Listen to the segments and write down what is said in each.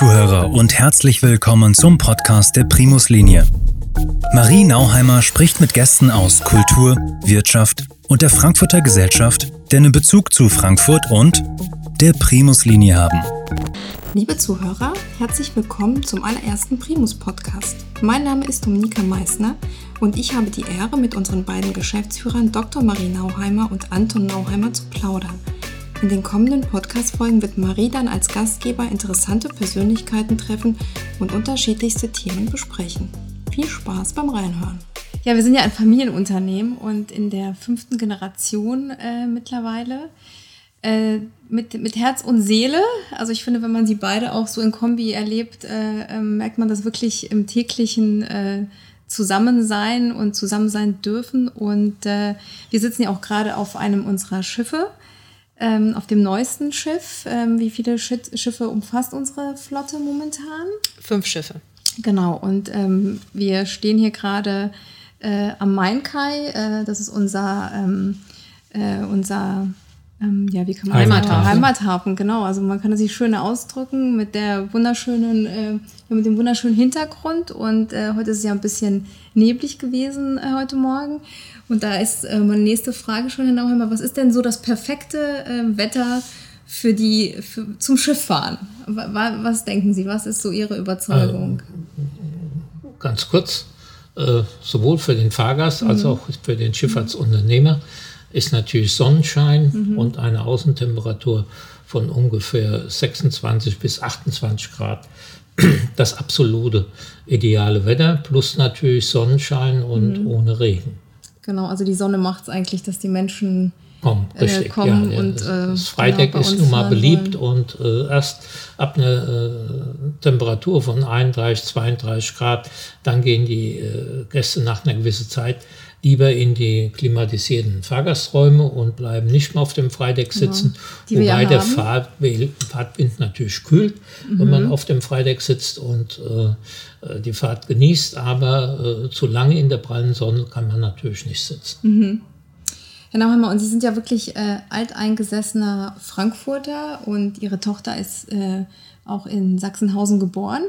Zuhörer und herzlich willkommen zum Podcast der Primus Linie. Marie Nauheimer spricht mit Gästen aus Kultur, Wirtschaft und der Frankfurter Gesellschaft, die einen Bezug zu Frankfurt und der Primus Linie haben. Liebe Zuhörer, herzlich willkommen zum allerersten Primus Podcast. Mein Name ist Dominika Meissner und ich habe die Ehre, mit unseren beiden Geschäftsführern Dr. Marie Nauheimer und Anton Nauheimer zu plaudern. In den kommenden Podcast-Folgen wird Marie dann als Gastgeber interessante Persönlichkeiten treffen und unterschiedlichste Themen besprechen. Viel Spaß beim Reinhören. Ja, wir sind ja ein Familienunternehmen und in der fünften Generation äh, mittlerweile. Äh, mit, mit Herz und Seele. Also ich finde, wenn man sie beide auch so in Kombi erlebt, äh, ähm, merkt man das wirklich im täglichen äh, Zusammensein und Zusammensein dürfen. Und äh, wir sitzen ja auch gerade auf einem unserer Schiffe ähm, auf dem neuesten Schiff. Ähm, wie viele Schiffe umfasst unsere Flotte momentan? Fünf Schiffe. Genau, und ähm, wir stehen hier gerade äh, am Mainkai. Äh, das ist unser, ähm, äh, unser ähm, ja, wie kann man Heimathafen. Heimathafen, genau. Also man kann das sich schön ausdrücken mit der wunderschönen, äh, mit dem wunderschönen Hintergrund. Und äh, heute ist es ja ein bisschen neblig gewesen äh, heute Morgen. Und da ist äh, meine nächste Frage schon genau immer, was ist denn so das perfekte äh, Wetter für die für, zum Schifffahren? Was denken Sie? Was ist so Ihre Überzeugung? Äh, ganz kurz, sowohl für den Fahrgast als mhm. auch für den Schifffahrtsunternehmer ist natürlich Sonnenschein mhm. und eine Außentemperatur von ungefähr 26 bis 28 Grad das absolute ideale Wetter, plus natürlich Sonnenschein und mhm. ohne Regen. Genau, also die Sonne macht es eigentlich, dass die Menschen kommen. Richtig, äh, kommen ja, und äh, das Freitag genau, ist nun mal beliebt wollen. und äh, erst ab einer äh, Temperatur von 31, 32 Grad, dann gehen die äh, Gäste nach einer gewissen Zeit lieber in die klimatisierten Fahrgasträume und bleiben nicht mehr auf dem Freideck genau. sitzen, genau. wobei der Fahrt, Fahrtwind natürlich kühlt, mhm. wenn man auf dem Freideck sitzt und äh, die Fahrt genießt, aber äh, zu lange in der prallen Sonne kann man natürlich nicht sitzen. Mhm. Herr Nauheimer, und Sie sind ja wirklich äh, alteingesessener Frankfurter und Ihre Tochter ist äh, auch in Sachsenhausen geboren.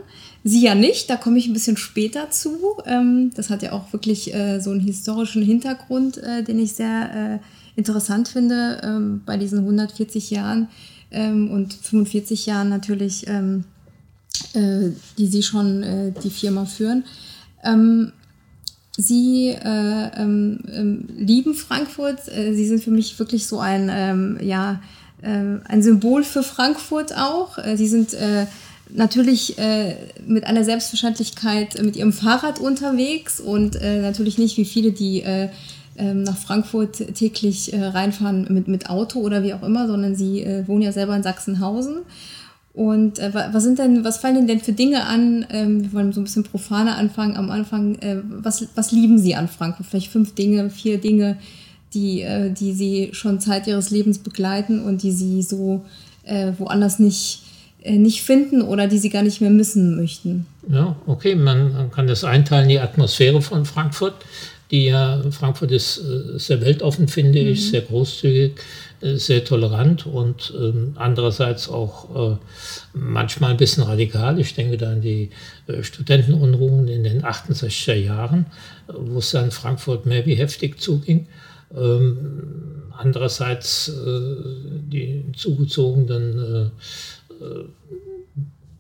Sie ja nicht, da komme ich ein bisschen später zu. Ähm, das hat ja auch wirklich äh, so einen historischen Hintergrund, äh, den ich sehr äh, interessant finde ähm, bei diesen 140 Jahren ähm, und 45 Jahren natürlich, die Sie schon die Firma führen. Sie lieben Frankfurt. Sie sind für mich wirklich so ein, ja, ein Symbol für Frankfurt auch. Sie sind natürlich äh, mit einer Selbstverständlichkeit mit ihrem Fahrrad unterwegs und äh, natürlich nicht wie viele, die äh, ähm, nach Frankfurt täglich äh, reinfahren mit, mit Auto oder wie auch immer, sondern sie äh, wohnen ja selber in Sachsenhausen. Und äh, was sind denn, was fallen Ihnen denn für Dinge an? Ähm, wir wollen so ein bisschen profaner anfangen. Am Anfang, was, was lieben Sie an Frankfurt? Vielleicht fünf Dinge, vier Dinge, die, die Sie schon Zeit Ihres Lebens begleiten und die Sie so woanders nicht äh, nicht finden oder die sie gar nicht mehr missen möchten. Ja, okay, man kann das einteilen, die Atmosphäre von Frankfurt. Die ja, Frankfurt ist äh, sehr weltoffen, finde mhm. ich, sehr großzügig, äh, sehr tolerant und ähm, andererseits auch äh, manchmal ein bisschen radikal. Ich denke da an die äh, Studentenunruhen in den 68er Jahren, wo es dann Frankfurt mehr wie heftig zuging. Ähm, andererseits äh, die zugezogenen äh,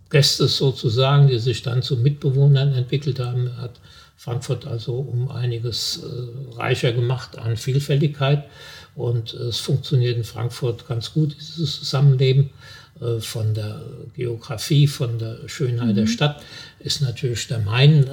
Gäste sozusagen, die sich dann zu Mitbewohnern entwickelt haben, hat Frankfurt also um einiges äh, reicher gemacht an Vielfältigkeit. Und es funktioniert in Frankfurt ganz gut, dieses Zusammenleben. Äh, von der Geografie, von der Schönheit mhm. der Stadt ist natürlich der Main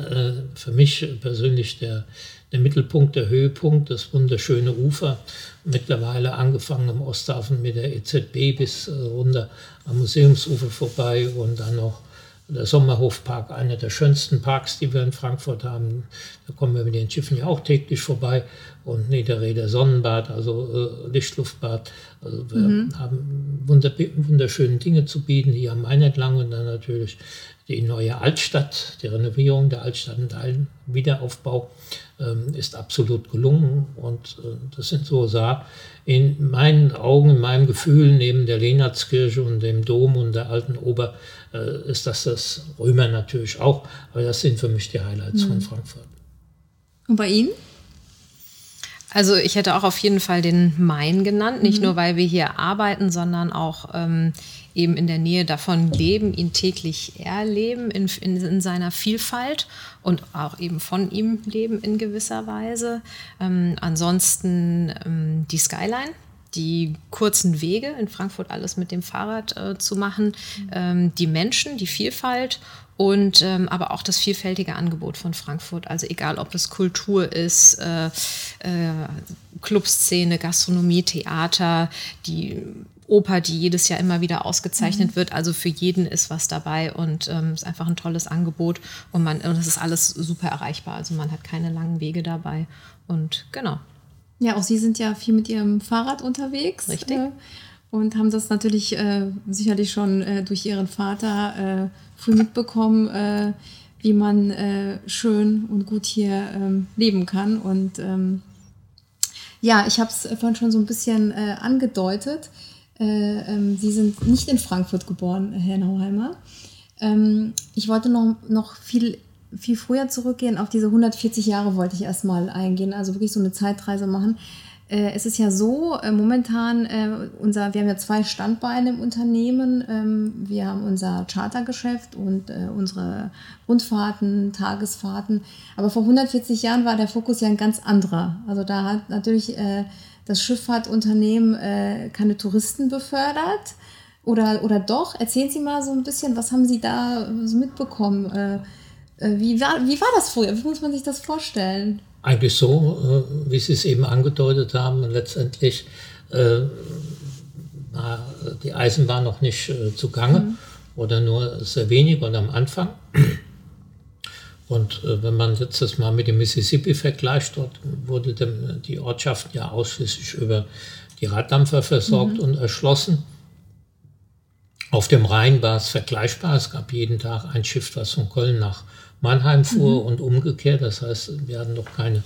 für mich persönlich der, der Mittelpunkt, der Höhepunkt, das wunderschöne Ufer. Mittlerweile angefangen am Osthafen mit der EZB bis runter am Museumsufer vorbei und dann noch der Sommerhofpark, einer der schönsten Parks, die wir in Frankfurt haben. Da kommen wir mit den Schiffen ja auch täglich vorbei. Und Niederrheder Sonnenbad, also äh, Lichtluftbad. Also wir mhm. haben wunder wunderschöne Dinge zu bieten hier am Main entlang und dann natürlich die neue Altstadt, die Renovierung der Altstadt und der Wiederaufbau ähm, ist absolut gelungen. Und äh, das sind so Sachen, in meinen Augen, in meinem Gefühl, neben der Lehnatskirche und dem Dom und der alten Ober, äh, ist das das Römer natürlich auch. Aber das sind für mich die Highlights mhm. von Frankfurt. Und bei Ihnen? Also ich hätte auch auf jeden Fall den Main genannt, nicht mhm. nur weil wir hier arbeiten, sondern auch ähm, eben in der Nähe davon leben, ihn täglich erleben in, in, in, seiner Vielfalt und auch eben von ihm leben in gewisser Weise. Ähm, ansonsten ähm, die Skyline, die kurzen Wege in Frankfurt alles mit dem Fahrrad äh, zu machen, ähm, die Menschen, die Vielfalt und ähm, aber auch das vielfältige Angebot von Frankfurt. Also egal, ob es Kultur ist, äh, äh, Clubszene, Gastronomie, Theater, die Oper, die jedes Jahr immer wieder ausgezeichnet mhm. wird. Also für jeden ist was dabei und ähm, ist einfach ein tolles Angebot und man und es ist alles super erreichbar. Also man hat keine langen Wege dabei und genau. Ja, auch Sie sind ja viel mit Ihrem Fahrrad unterwegs. Richtig. Äh, und haben das natürlich äh, sicherlich schon äh, durch Ihren Vater äh, früh mitbekommen, äh, wie man äh, schön und gut hier ähm, leben kann. Und ähm, ja, ich habe es vorhin schon so ein bisschen angedeutet. Äh, ähm, Sie sind nicht in Frankfurt geboren, Herr Nauheimer. Ähm, ich wollte noch, noch viel, viel früher zurückgehen. Auf diese 140 Jahre wollte ich erstmal eingehen, also wirklich so eine Zeitreise machen. Äh, es ist ja so, äh, momentan, unser, wir haben ja zwei Standbeine im Unternehmen. Ähm, wir haben unser Chartergeschäft und unsere Rundfahrten, Tagesfahrten. Aber vor 140 Jahren war der Fokus ja ein ganz anderer. Also da hat natürlich das Schifffahrtunternehmen äh, keine Touristen befördert. Oder, oder doch? Erzählen Sie mal so ein bisschen, was haben Sie da so mitbekommen? wie, war, wie war das früher? Wie muss man sich das vorstellen? Eigentlich so, äh, wie Sie es eben angedeutet haben. letztendlich äh, war die Eisenbahn noch nicht äh, zugange mhm. oder nur sehr wenig und am Anfang. Und äh, wenn man jetzt das mal mit dem Mississippi vergleicht, dort wurde dem, die Ortschaft ja ausschließlich über die Raddampfer versorgt mhm. und erschlossen. Auf dem Rhein war es vergleichbar. Es gab jeden Tag ein Schiff, was von Köln nach Mannheim fuhr mhm. und umgekehrt. Das heißt, wir hatten noch keine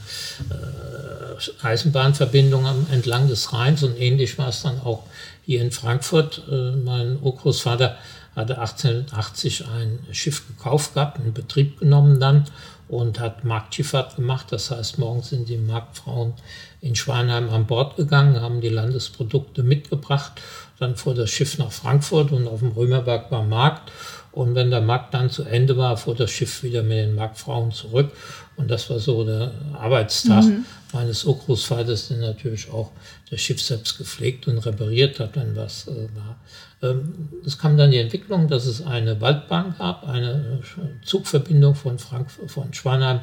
äh, Eisenbahnverbindung entlang des Rheins und ähnlich war es dann auch hier in Frankfurt. Äh, mein Urgroßvater hatte 1880 ein Schiff gekauft gehabt, in Betrieb genommen dann und hat Marktschifffahrt gemacht. Das heißt, morgens sind die Marktfrauen in Schwanheim an Bord gegangen, haben die Landesprodukte mitgebracht. Dann fuhr das Schiff nach Frankfurt und auf dem Römerberg war Markt. Und wenn der Markt dann zu Ende war, fuhr das Schiff wieder mit den Marktfrauen zurück. Und das war so der Arbeitstag mhm. meines Urgroßvaters, der natürlich auch das Schiff selbst gepflegt und repariert hat, wenn was äh, war. Ähm, es kam dann die Entwicklung, dass es eine Waldbahn gab, eine Zugverbindung von, Frankfurt, von Schwanheim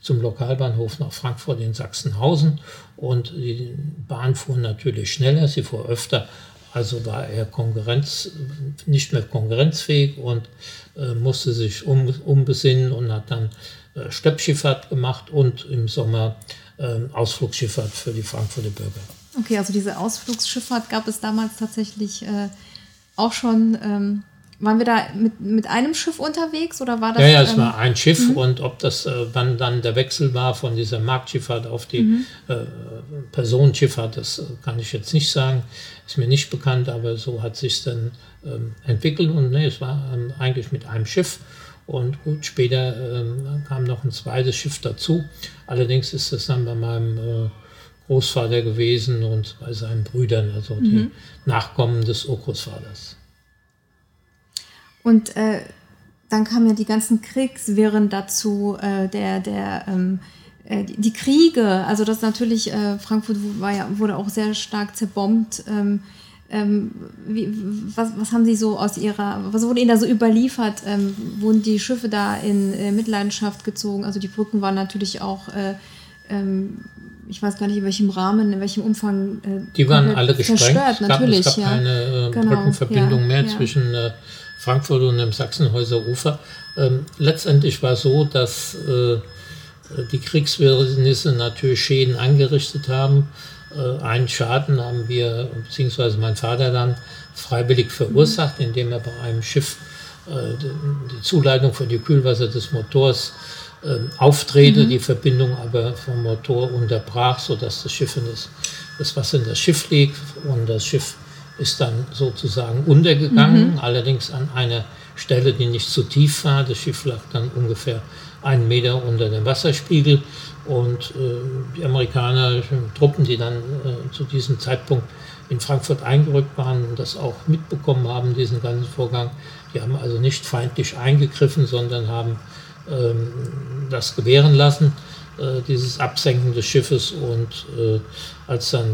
zum Lokalbahnhof nach Frankfurt in Sachsenhausen. Und die Bahn fuhr natürlich schneller, sie fuhr öfter also war er Konkurrenz, nicht mehr konkurrenzfähig und äh, musste sich um, umbesinnen und hat dann äh, Steppschifffahrt gemacht und im Sommer äh, Ausflugsschifffahrt für die Frankfurter Bürger. Okay, also diese Ausflugsschifffahrt gab es damals tatsächlich äh, auch schon ähm, waren wir da mit, mit einem Schiff unterwegs oder war das? Ja, ja, es ähm, war ein Schiff mhm. und ob das, äh, wann dann der Wechsel war von dieser Marktschifffahrt auf die mhm. äh, Personenschifffahrt, das äh, kann ich jetzt nicht sagen, ist mir nicht bekannt, aber so hat sich dann ähm, entwickelt und ne, es war ähm, eigentlich mit einem Schiff. Und gut, später ähm, kam noch ein zweites Schiff dazu. Allerdings ist das dann bei meinem Großvater gewesen und bei seinen Brüdern, also mhm. die Nachkommen des Urgroßvaters. Und äh, dann kamen ja die ganzen Kriegswirren dazu, äh, der, der, ähm, äh, die Kriege, also das natürlich, äh, Frankfurt war ja, wurde auch sehr stark zerbombt. Ähm, ähm, wie, was, was haben Sie so aus Ihrer, was wurde Ihnen da so überliefert? Ähm, wurden die Schiffe da in äh, Mitleidenschaft gezogen? Also die Brücken waren natürlich auch, äh, ähm, ich weiß gar nicht in welchem Rahmen, in welchem Umfang. Äh, die waren alle gesprengt. Zerstört, natürlich, es gab, es gab ja. keine äh, genau, Brückenverbindung ja, mehr ja. zwischen Frankfurt und im Sachsenhäuser Ufer. Ähm, letztendlich war so, dass äh, die Kriegswirrnisse natürlich Schäden angerichtet haben. Äh, einen Schaden haben wir, beziehungsweise mein Vater dann, freiwillig verursacht, indem er bei einem Schiff äh, die Zuleitung von dem Kühlwasser des Motors äh, auftrete, mhm. die Verbindung aber vom Motor unterbrach, sodass das Schiff in das, das Wasser in das Schiff liegt und das Schiff ist dann sozusagen untergegangen, mhm. allerdings an einer Stelle, die nicht zu tief war. Das Schiff lag dann ungefähr einen Meter unter dem Wasserspiegel und äh, die amerikanischen Truppen, die dann äh, zu diesem Zeitpunkt in Frankfurt eingerückt waren und das auch mitbekommen haben, diesen ganzen Vorgang, die haben also nicht feindlich eingegriffen, sondern haben ähm, das gewähren lassen, äh, dieses Absenken des Schiffes und äh, als dann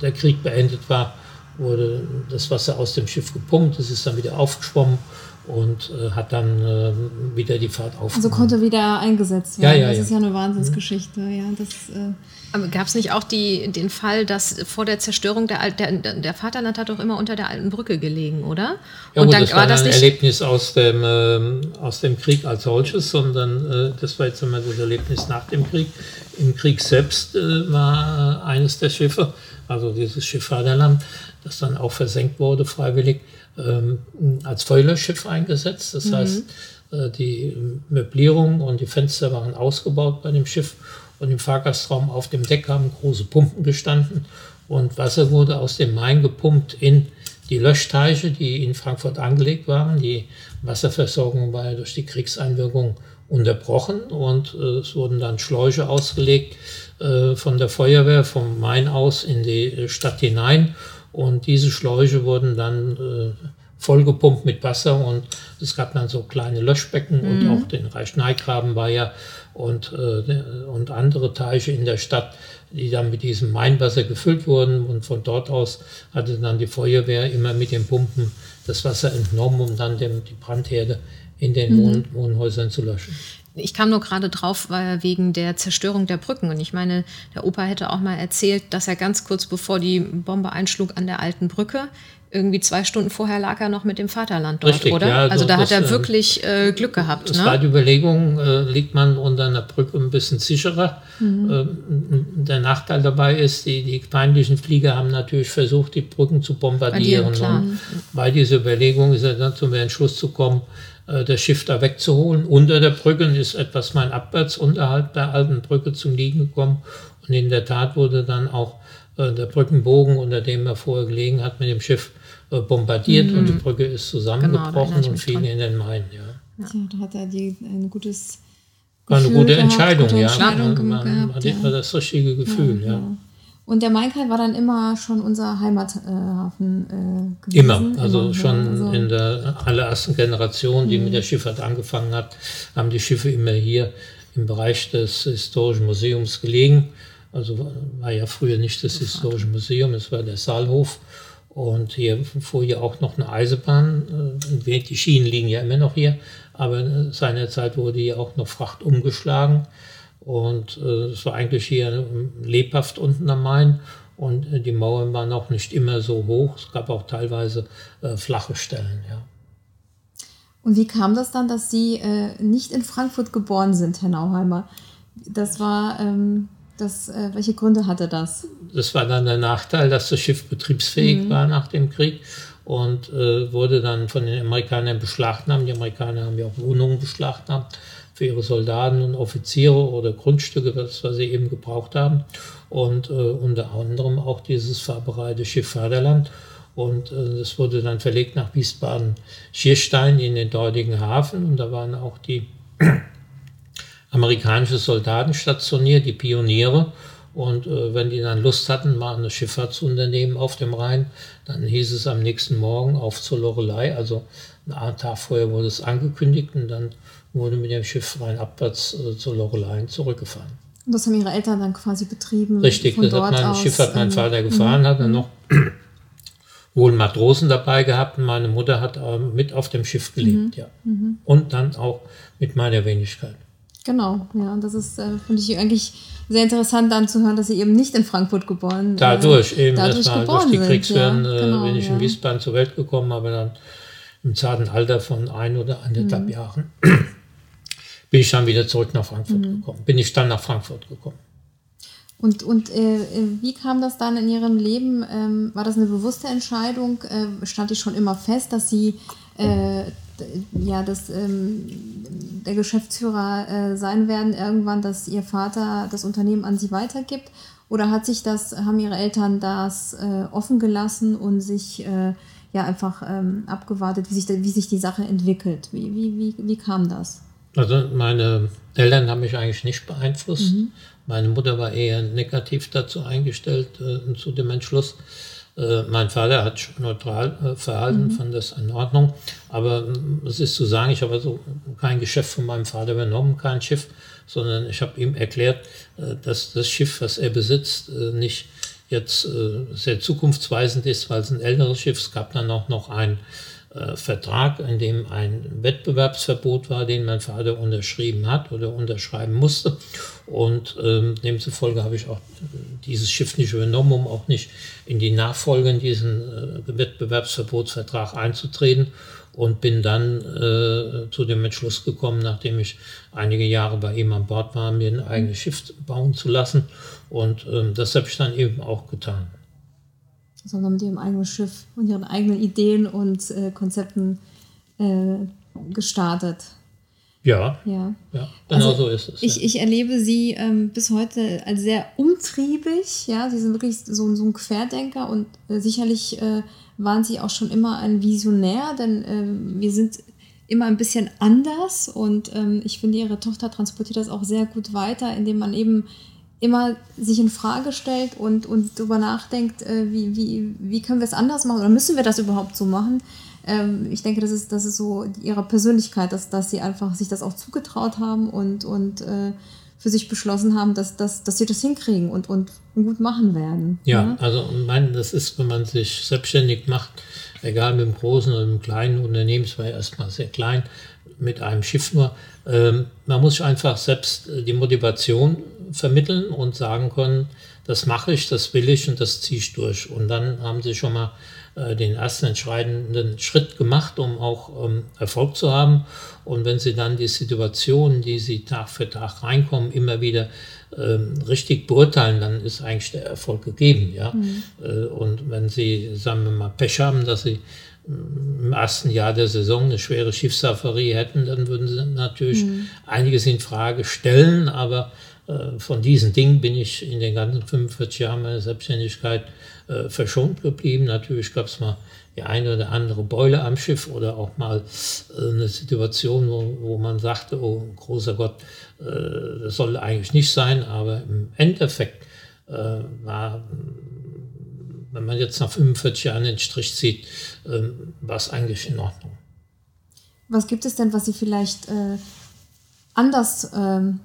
der Krieg beendet war, wurde das Wasser aus dem Schiff gepumpt, es ist dann wieder aufgeschwommen und äh, hat dann äh, wieder die Fahrt aufgenommen. Also konnte wieder eingesetzt werden. Ja, ja, das ja. ist ja eine Wahnsinnsgeschichte. Mhm. Ja, das, äh aber gab es nicht auch die, den Fall, dass vor der Zerstörung der, der, der Vaterland hat doch immer unter der alten Brücke gelegen, oder? Ja, und gut, dann das war, war das ein nicht Erlebnis aus dem, äh, aus dem Krieg als solches, sondern äh, das war jetzt immer das Erlebnis nach dem Krieg. Im Krieg selbst äh, war eines der Schiffe, also dieses Schiff Vaterland, das dann auch versenkt wurde freiwillig, ähm, als Feuerlöschschiff eingesetzt. Das mhm. heißt, äh, die Möblierung und die Fenster waren ausgebaut bei dem Schiff und im Fahrgastraum auf dem Deck haben große Pumpen gestanden und Wasser wurde aus dem Main gepumpt in die Löschteiche, die in Frankfurt angelegt waren. Die Wasserversorgung war ja durch die Kriegseinwirkung unterbrochen und äh, es wurden dann Schläuche ausgelegt äh, von der Feuerwehr vom Main aus in die Stadt hinein und diese Schläuche wurden dann äh, vollgepumpt mit Wasser und es gab dann so kleine Löschbecken mhm. und auch den Reichneigraben war ja und, äh, und andere Teiche in der Stadt, die dann mit diesem Mainwasser gefüllt wurden und von dort aus hatte dann die Feuerwehr immer mit den Pumpen das Wasser entnommen, um dann dem, die Brandherde in den mhm. Wohn Wohnhäusern zu löschen. Ich kam nur gerade drauf, weil wegen der Zerstörung der Brücken. Und ich meine, der Opa hätte auch mal erzählt, dass er ganz kurz bevor die Bombe einschlug an der alten Brücke, irgendwie zwei Stunden vorher lag er noch mit dem Vaterland dort, Richtig, oder? Ja, also da das, hat er äh, wirklich äh, Glück gehabt. Das ne? war die Überlegung, äh, liegt man unter einer Brücke ein bisschen sicherer. Mhm. Ähm, der Nachteil dabei ist, die, die feindlichen Flieger haben natürlich versucht, die Brücken zu bombardieren. Und bei dieser Überlegung ist er dann zum Entschluss zu kommen, äh, das Schiff da wegzuholen. Unter der Brücke ist etwas mein abwärts unterhalb der alten Brücke zum Liegen gekommen. Und in der Tat wurde dann auch äh, der Brückenbogen, unter dem er vorher gelegen hat, mit dem Schiff bombardiert mhm. und die Brücke ist zusammengebrochen genau, und fiel in den Main. Ja. ja. da hat er die, ein gutes War eine gute Entscheidung, gute ja. Entscheidung man, man, gehabt, ja. das richtige Gefühl, ja. ja. Und der Mainkai war dann immer schon unser Heimathafen äh, gewesen? Immer, also immer, schon also in der allerersten Generation, die mhm. mit der Schifffahrt angefangen hat, haben die Schiffe immer hier im Bereich des Historischen Museums gelegen. Also war ja früher nicht das Historische Museum, es war der Saalhof. Und hier fuhr ja auch noch eine Eisenbahn. Äh, die Schienen liegen ja immer noch hier, aber seinerzeit wurde hier auch noch Fracht umgeschlagen. Und äh, es war eigentlich hier lebhaft unten am Main. Und äh, die Mauern waren auch nicht immer so hoch. Es gab auch teilweise äh, flache Stellen, ja. Und wie kam das dann, dass Sie äh, nicht in Frankfurt geboren sind, Herr Nauheimer? Das war, ähm, das, äh, welche Gründe hatte das? Das war dann der Nachteil, dass das Schiff betriebsfähig mhm. war nach dem Krieg und äh, wurde dann von den Amerikanern beschlagnahmt. Die Amerikaner haben ja auch Wohnungen beschlagnahmt für ihre Soldaten und Offiziere oder Grundstücke, was, was sie eben gebraucht haben. Und äh, unter anderem auch dieses fahrbereite Schiff Vaterland. Und äh, das wurde dann verlegt nach Wiesbaden-Schierstein in den dortigen Hafen. Und da waren auch die amerikanische Soldaten stationiert, die Pioniere. Und äh, wenn die dann Lust hatten, mal ein Schifffahrtsunternehmen auf dem Rhein, dann hieß es am nächsten Morgen auf zur Lorelei. Also einen Tag vorher wurde es angekündigt und dann wurde mit dem Schiff rein abwärts äh, zur Lorelei zurückgefahren. Und das haben ihre Eltern dann quasi betrieben? Richtig, das hat mein Schiff hat mein Vater gefahren, hat dann mhm. noch wohl Matrosen dabei gehabt und meine Mutter hat äh, mit auf dem Schiff gelebt, mhm. ja. Mhm. Und dann auch mit meiner Wenigkeit. Genau, ja, und das ist, äh, finde ich eigentlich sehr interessant dann zu hören, dass sie eben nicht in Frankfurt geboren äh, Dadurch eben, dadurch das war durch die Kriegswirren, ja, genau, bin ich ja. in Wiesbaden zur Welt gekommen, aber dann im zarten Alter von ein oder anderthalb mhm. Jahren bin ich dann wieder zurück nach Frankfurt mhm. gekommen. Bin ich dann nach Frankfurt gekommen. Und, und äh, wie kam das dann in Ihrem Leben? Ähm, war das eine bewusste Entscheidung? Äh, stand die schon immer fest, dass Sie äh, ja, dass ähm, der Geschäftsführer äh, sein werden irgendwann, dass ihr Vater das Unternehmen an sie weitergibt? Oder hat sich das, haben ihre Eltern das äh, offen gelassen und sich äh, ja einfach ähm, abgewartet, wie sich, wie sich die Sache entwickelt? Wie, wie, wie, wie kam das? Also meine Eltern haben mich eigentlich nicht beeinflusst. Mhm. Meine Mutter war eher negativ dazu eingestellt äh, zu dem Entschluss. Äh, mein Vater hat neutral äh, verhalten, mhm. fand das in Ordnung. Aber mm, es ist zu sagen, ich habe also kein Geschäft von meinem Vater übernommen, kein Schiff, sondern ich habe ihm erklärt, äh, dass das Schiff, was er besitzt, nicht jetzt sehr zukunftsweisend ist, weil es ein älteres Schiff. Es gab dann auch noch ein äh, Vertrag, in dem ein Wettbewerbsverbot war, den mein Vater unterschrieben hat oder unterschreiben musste. Und ähm, demzufolge habe ich auch dieses Schiff nicht übernommen, um auch nicht in die Nachfolge in diesen äh, Wettbewerbsverbotsvertrag einzutreten und bin dann äh, zu dem Entschluss gekommen, nachdem ich einige Jahre bei ihm an Bord war, mir ein eigenes Schiff bauen zu lassen. Und ähm, das habe ich dann eben auch getan sondern mit ihrem eigenen Schiff und ihren eigenen Ideen und äh, Konzepten äh, gestartet. Ja, ja, ja genau also so ist es. Ich, ja. ich erlebe sie ähm, bis heute als sehr umtriebig. Ja, sie sind wirklich so, so ein Querdenker und äh, sicherlich äh, waren sie auch schon immer ein Visionär, denn ähm, wir sind immer ein bisschen anders und ähm, ich finde, ihre Tochter transportiert das auch sehr gut weiter, indem man eben immer sich in Frage stellt und, und darüber nachdenkt, äh, wie, wie, wie können wir es anders machen oder müssen wir das überhaupt so machen. Ähm, ich denke, das ist, das ist so ihre Persönlichkeit, dass, dass sie einfach sich das auch zugetraut haben und, und äh, für sich beschlossen haben, dass, dass, dass sie das hinkriegen und, und gut machen werden. Ja, ja? also mein, das ist, wenn man sich selbstständig macht, egal mit dem großen oder mit dem kleinen Unternehmen, es war ja erstmal sehr klein, mit einem Schiff nur, ähm, man muss sich einfach selbst äh, die Motivation vermitteln und sagen können, das mache ich, das will ich und das ziehe ich durch. Und dann haben sie schon mal äh, den ersten entscheidenden Schritt gemacht, um auch ähm, Erfolg zu haben. Und wenn sie dann die Situation, die sie Tag für Tag reinkommen, immer wieder ähm, richtig beurteilen, dann ist eigentlich der Erfolg gegeben. Ja? Mhm. Äh, und wenn sie, sagen wir mal, Pech haben, dass sie im ersten Jahr der Saison eine schwere Schiffsaffarie hätten, dann würden sie natürlich mhm. einiges in Frage stellen, aber äh, von diesen Dingen bin ich in den ganzen 45 Jahren meiner Selbstständigkeit äh, verschont geblieben. Natürlich gab es mal die eine oder andere Beule am Schiff oder auch mal äh, eine Situation, wo, wo man sagte, oh großer Gott, äh, das soll eigentlich nicht sein, aber im Endeffekt äh, war wenn man jetzt nach 45 Jahren den Strich zieht, ähm, war es eigentlich in Ordnung. Was gibt es denn, was Sie vielleicht äh, anders ähm,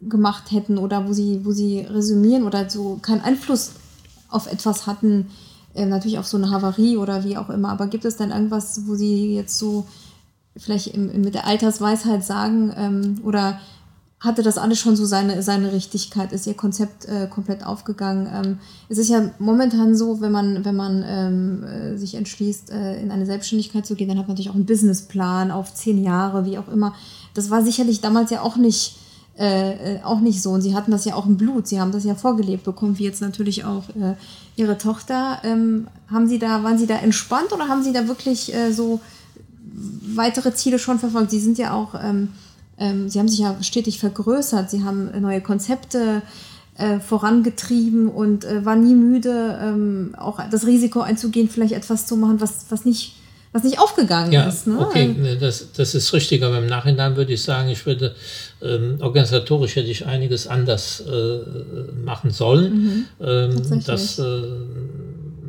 gemacht hätten oder wo Sie, wo Sie resümieren oder so keinen Einfluss auf etwas hatten, äh, natürlich auf so eine Havarie oder wie auch immer, aber gibt es denn irgendwas, wo Sie jetzt so vielleicht im, mit der Altersweisheit sagen ähm, oder hatte das alles schon so seine, seine Richtigkeit, ist ihr Konzept äh, komplett aufgegangen. Ähm, es ist ja momentan so, wenn man, wenn man ähm, äh, sich entschließt, äh, in eine Selbstständigkeit zu gehen, dann hat man natürlich auch einen Businessplan auf zehn Jahre, wie auch immer. Das war sicherlich damals ja auch nicht, äh, äh, auch nicht so. Und sie hatten das ja auch im Blut, sie haben das ja vorgelebt bekommen, wie jetzt natürlich auch äh, ihre Tochter. Ähm, haben sie da, waren sie da entspannt oder haben sie da wirklich so weitere Ziele schon verfolgt? Sie sind ja auch ähm, ähm, sie haben sich ja stetig vergrößert, sie haben neue Konzepte äh, vorangetrieben und äh, war nie müde, ähm, auch das Risiko einzugehen, vielleicht etwas zu machen, was, was nicht was nicht aufgegangen ja, ist. Ne? Okay, ne, das, das ist richtig, aber im Nachhinein würde ich sagen, ich würde ähm, organisatorisch hätte ich einiges anders äh, machen sollen. Mhm, ähm, das äh,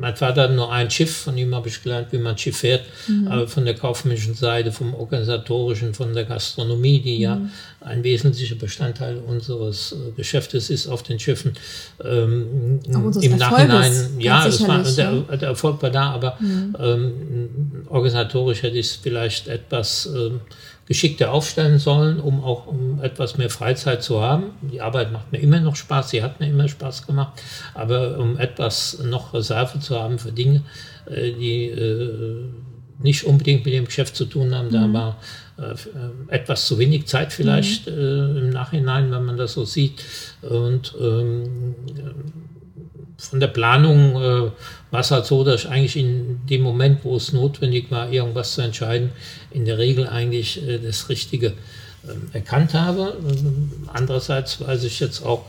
mein Vater hat nur ein Schiff, von ihm habe ich gelernt, wie man Schiff fährt, mhm. aber von der kaufmännischen Seite, vom organisatorischen, von der Gastronomie, die mhm. ja ein wesentlicher Bestandteil unseres äh, Geschäftes ist auf den Schiffen. Ähm, Im Nachhinein, ja, das war, der, der, Erfolg war da, aber mhm. ähm, organisatorisch hätte ich es vielleicht etwas ähm, geschickter aufstellen sollen, um auch um etwas mehr Freizeit zu haben. Die Arbeit macht mir immer noch Spaß, sie hat mir immer Spaß gemacht, aber um etwas noch Reserve zu haben für Dinge, äh, die äh, nicht unbedingt mit dem Geschäft zu tun haben, da mhm. war äh, etwas zu wenig Zeit vielleicht mhm. im Nachhinein, wenn man das so sieht. Und ähm, von der Planung äh, war es halt so, dass ich eigentlich in dem Moment, wo es notwendig war, irgendwas zu entscheiden, in der Regel eigentlich äh, das Richtige äh, erkannt habe. Ähm, andererseits weiß ich jetzt auch,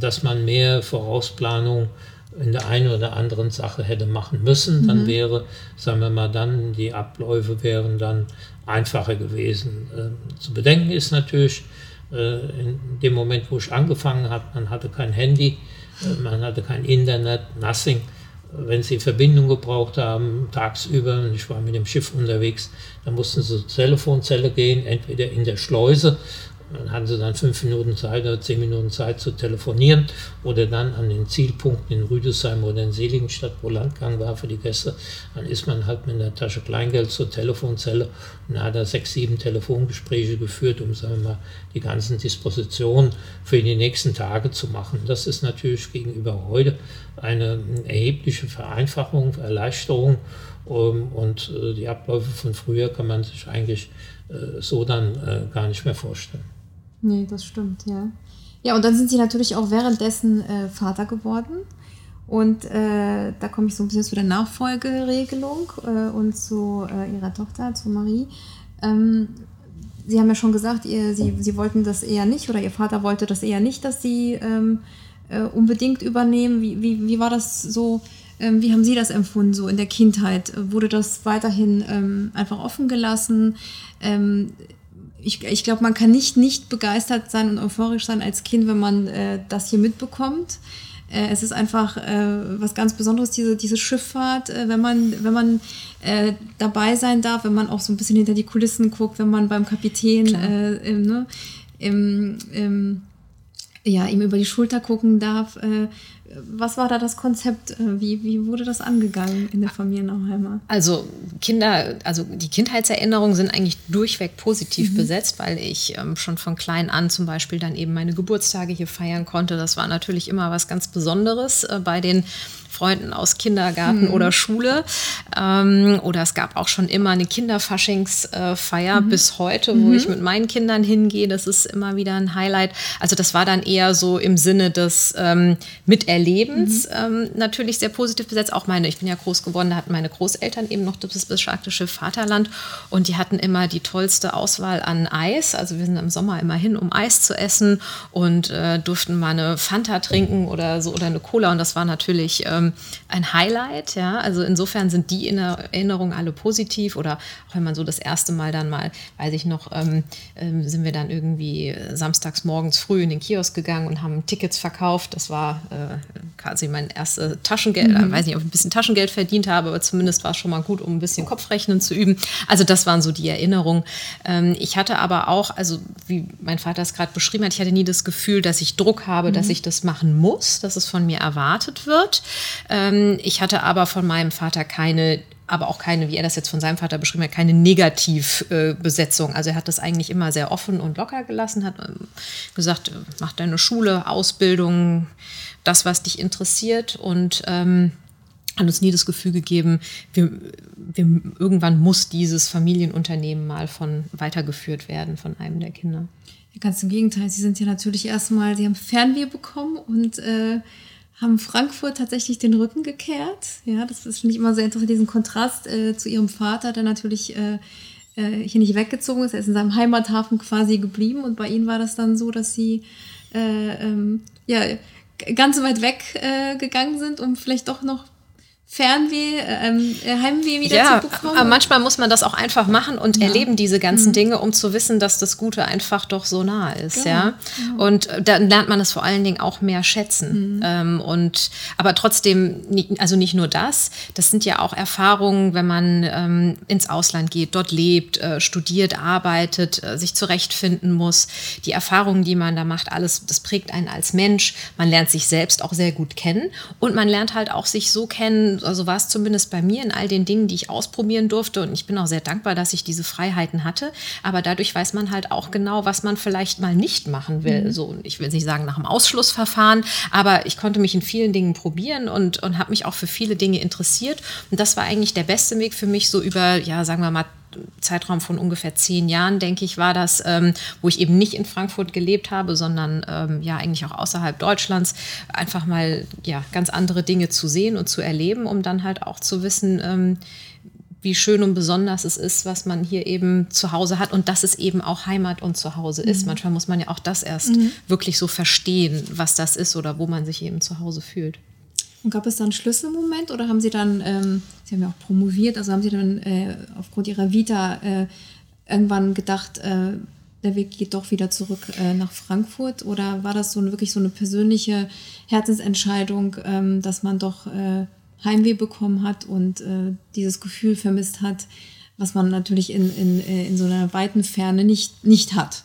dass man mehr Vorausplanung in der einen oder anderen Sache hätte machen müssen. Dann mhm. wäre, sagen wir mal, dann die Abläufe wären dann einfacher gewesen. Äh, zu bedenken ist natürlich, äh, in dem Moment, wo ich angefangen habe, man hatte kein Handy, man hatte kein Internet, nothing. Wenn sie Verbindung gebraucht haben, tagsüber, und ich war mit dem Schiff unterwegs, dann mussten sie zur Telefonzelle gehen, entweder in der Schleuse dann hatten sie dann fünf Minuten Zeit oder zehn Minuten Zeit zu telefonieren oder dann an den Zielpunkten in Rüdesheim oder in Seligenstadt, wo Landgang war für die Gäste, dann ist man halt mit einer Tasche Kleingeld zur Telefonzelle und hat da sechs, sieben Telefongespräche geführt, um sagen wir mal, die ganzen Dispositionen für die nächsten Tage zu machen. Das ist natürlich gegenüber heute eine erhebliche Vereinfachung, Erleichterung ähm, und äh, die Abläufe von früher kann man sich eigentlich äh, so dann äh, gar nicht mehr vorstellen. Nee, das stimmt, ja. Ja, und dann sind sie natürlich auch währenddessen äh, Vater geworden. Und äh, da komme ich so ein bisschen zu der Nachfolgeregelung äh, und zu äh, ihrer Tochter, zu Marie. Ähm, sie haben ja schon gesagt, ihr, sie, sie wollten das eher nicht oder ihr Vater wollte das eher nicht, dass sie ähm, äh, unbedingt übernehmen. Wie, wie, wie war das so? Ähm, wie haben Sie das empfunden so in der Kindheit? Wurde das weiterhin ähm, einfach offen gelassen? Ähm, ich, ich glaube, man kann nicht nicht begeistert sein und euphorisch sein als Kind, wenn man äh, das hier mitbekommt. Äh, es ist einfach äh, was ganz Besonderes, diese, diese Schifffahrt, äh, wenn man, wenn man äh, dabei sein darf, wenn man auch so ein bisschen hinter die Kulissen guckt, wenn man beim Kapitän äh, im, ne, im, im, ja, ihm über die Schulter gucken darf. Äh, was war da das Konzept? Äh, wie, wie wurde das angegangen in der Familie Nauheimer? Also Kinder, also die Kindheitserinnerungen sind eigentlich durchweg positiv mhm. besetzt, weil ich ähm, schon von klein an zum Beispiel dann eben meine Geburtstage hier feiern konnte. Das war natürlich immer was ganz Besonderes äh, bei den Freunden aus Kindergarten mhm. oder Schule. Ähm, oder es gab auch schon immer eine Kinderfaschingsfeier mhm. bis heute, wo mhm. ich mit meinen Kindern hingehe. Das ist immer wieder ein Highlight. Also das war dann eher so im Sinne des ähm, Miterlebens mhm. ähm, natürlich sehr positiv besetzt. Auch meine, ich bin ja groß geworden, da hatten meine Großeltern eben noch das bischaktische Vaterland und die hatten immer die tollste Auswahl an Eis. Also wir sind im Sommer immer hin, um Eis zu essen und äh, durften mal eine Fanta trinken oder so oder eine Cola und das war natürlich ähm, ein Highlight. Ja? Also insofern sind die Erinnerungen alle positiv oder auch wenn man so das erste Mal dann mal, weiß ich noch, ähm, ähm, sind wir dann irgendwie samstags morgens früh in den Kiosk gegangen und haben Tickets verkauft. Das war äh, quasi mein erstes Taschengeld. Mhm. Ich weiß nicht, ob ich ein bisschen Taschengeld verdient habe, aber zumindest war es schon mal gut, um ein bisschen Kopfrechnen zu üben. Also das waren so die Erinnerungen. Ähm, ich hatte aber auch, also wie mein Vater es gerade beschrieben hat, ich hatte nie das Gefühl, dass ich Druck habe, mhm. dass ich das machen muss, dass es von mir erwartet wird. Ähm, ich hatte aber von meinem Vater keine aber auch keine, wie er das jetzt von seinem Vater beschrieben hat, keine Negativbesetzung. also er hat das eigentlich immer sehr offen und locker gelassen, hat ähm, gesagt, mach deine Schule, Ausbildung, das, was dich interessiert und ähm, hat uns nie das Gefühl gegeben, wir, wir, irgendwann muss dieses Familienunternehmen mal von weitergeführt werden von einem der Kinder. Ja, ganz im Gegenteil, sie sind ja natürlich erstmal, sie haben Fernweh bekommen und äh, haben Frankfurt tatsächlich den Rücken gekehrt. Ja, das ist, finde ich, immer sehr interessant, diesen Kontrast äh, zu ihrem Vater, der natürlich äh, äh, hier nicht weggezogen ist. Er ist in seinem Heimathafen quasi geblieben und bei ihnen war das dann so, dass sie äh, ähm, ja, ganz weit weg äh, gegangen sind, um vielleicht doch noch Fernweh, ähm, äh, Heimweh wieder ja, zu bekommen. Aber manchmal muss man das auch einfach machen und ja. erleben diese ganzen mhm. Dinge, um zu wissen, dass das Gute einfach doch so nah ist, genau. ja. Genau. Und dann lernt man es vor allen Dingen auch mehr schätzen. Mhm. Ähm, und aber trotzdem, also nicht nur das, das sind ja auch Erfahrungen, wenn man ähm, ins Ausland geht, dort lebt, äh, studiert, arbeitet, äh, sich zurechtfinden muss. Die Erfahrungen, die man da macht, alles, das prägt einen als Mensch. Man lernt sich selbst auch sehr gut kennen und man lernt halt auch sich so kennen also war es zumindest bei mir in all den Dingen, die ich ausprobieren durfte. Und ich bin auch sehr dankbar, dass ich diese Freiheiten hatte. Aber dadurch weiß man halt auch genau, was man vielleicht mal nicht machen will. Mhm. So, ich will nicht sagen nach dem Ausschlussverfahren, aber ich konnte mich in vielen Dingen probieren und, und habe mich auch für viele Dinge interessiert. Und das war eigentlich der beste Weg für mich, so über, ja, sagen wir mal, Zeitraum von ungefähr zehn Jahren, denke ich, war das, ähm, wo ich eben nicht in Frankfurt gelebt habe, sondern ähm, ja eigentlich auch außerhalb Deutschlands, einfach mal ja ganz andere Dinge zu sehen und zu erleben, um dann halt auch zu wissen, ähm, wie schön und besonders es ist, was man hier eben zu Hause hat und dass es eben auch Heimat und Zuhause ist. Mhm. Manchmal muss man ja auch das erst mhm. wirklich so verstehen, was das ist oder wo man sich eben zu Hause fühlt. Und gab es dann einen Schlüsselmoment oder haben Sie dann, ähm, Sie haben ja auch promoviert, also haben Sie dann äh, aufgrund Ihrer Vita äh, irgendwann gedacht, äh, der Weg geht doch wieder zurück äh, nach Frankfurt? Oder war das so eine, wirklich so eine persönliche Herzensentscheidung, ähm, dass man doch äh, Heimweh bekommen hat und äh, dieses Gefühl vermisst hat, was man natürlich in, in, in so einer weiten Ferne nicht, nicht hat.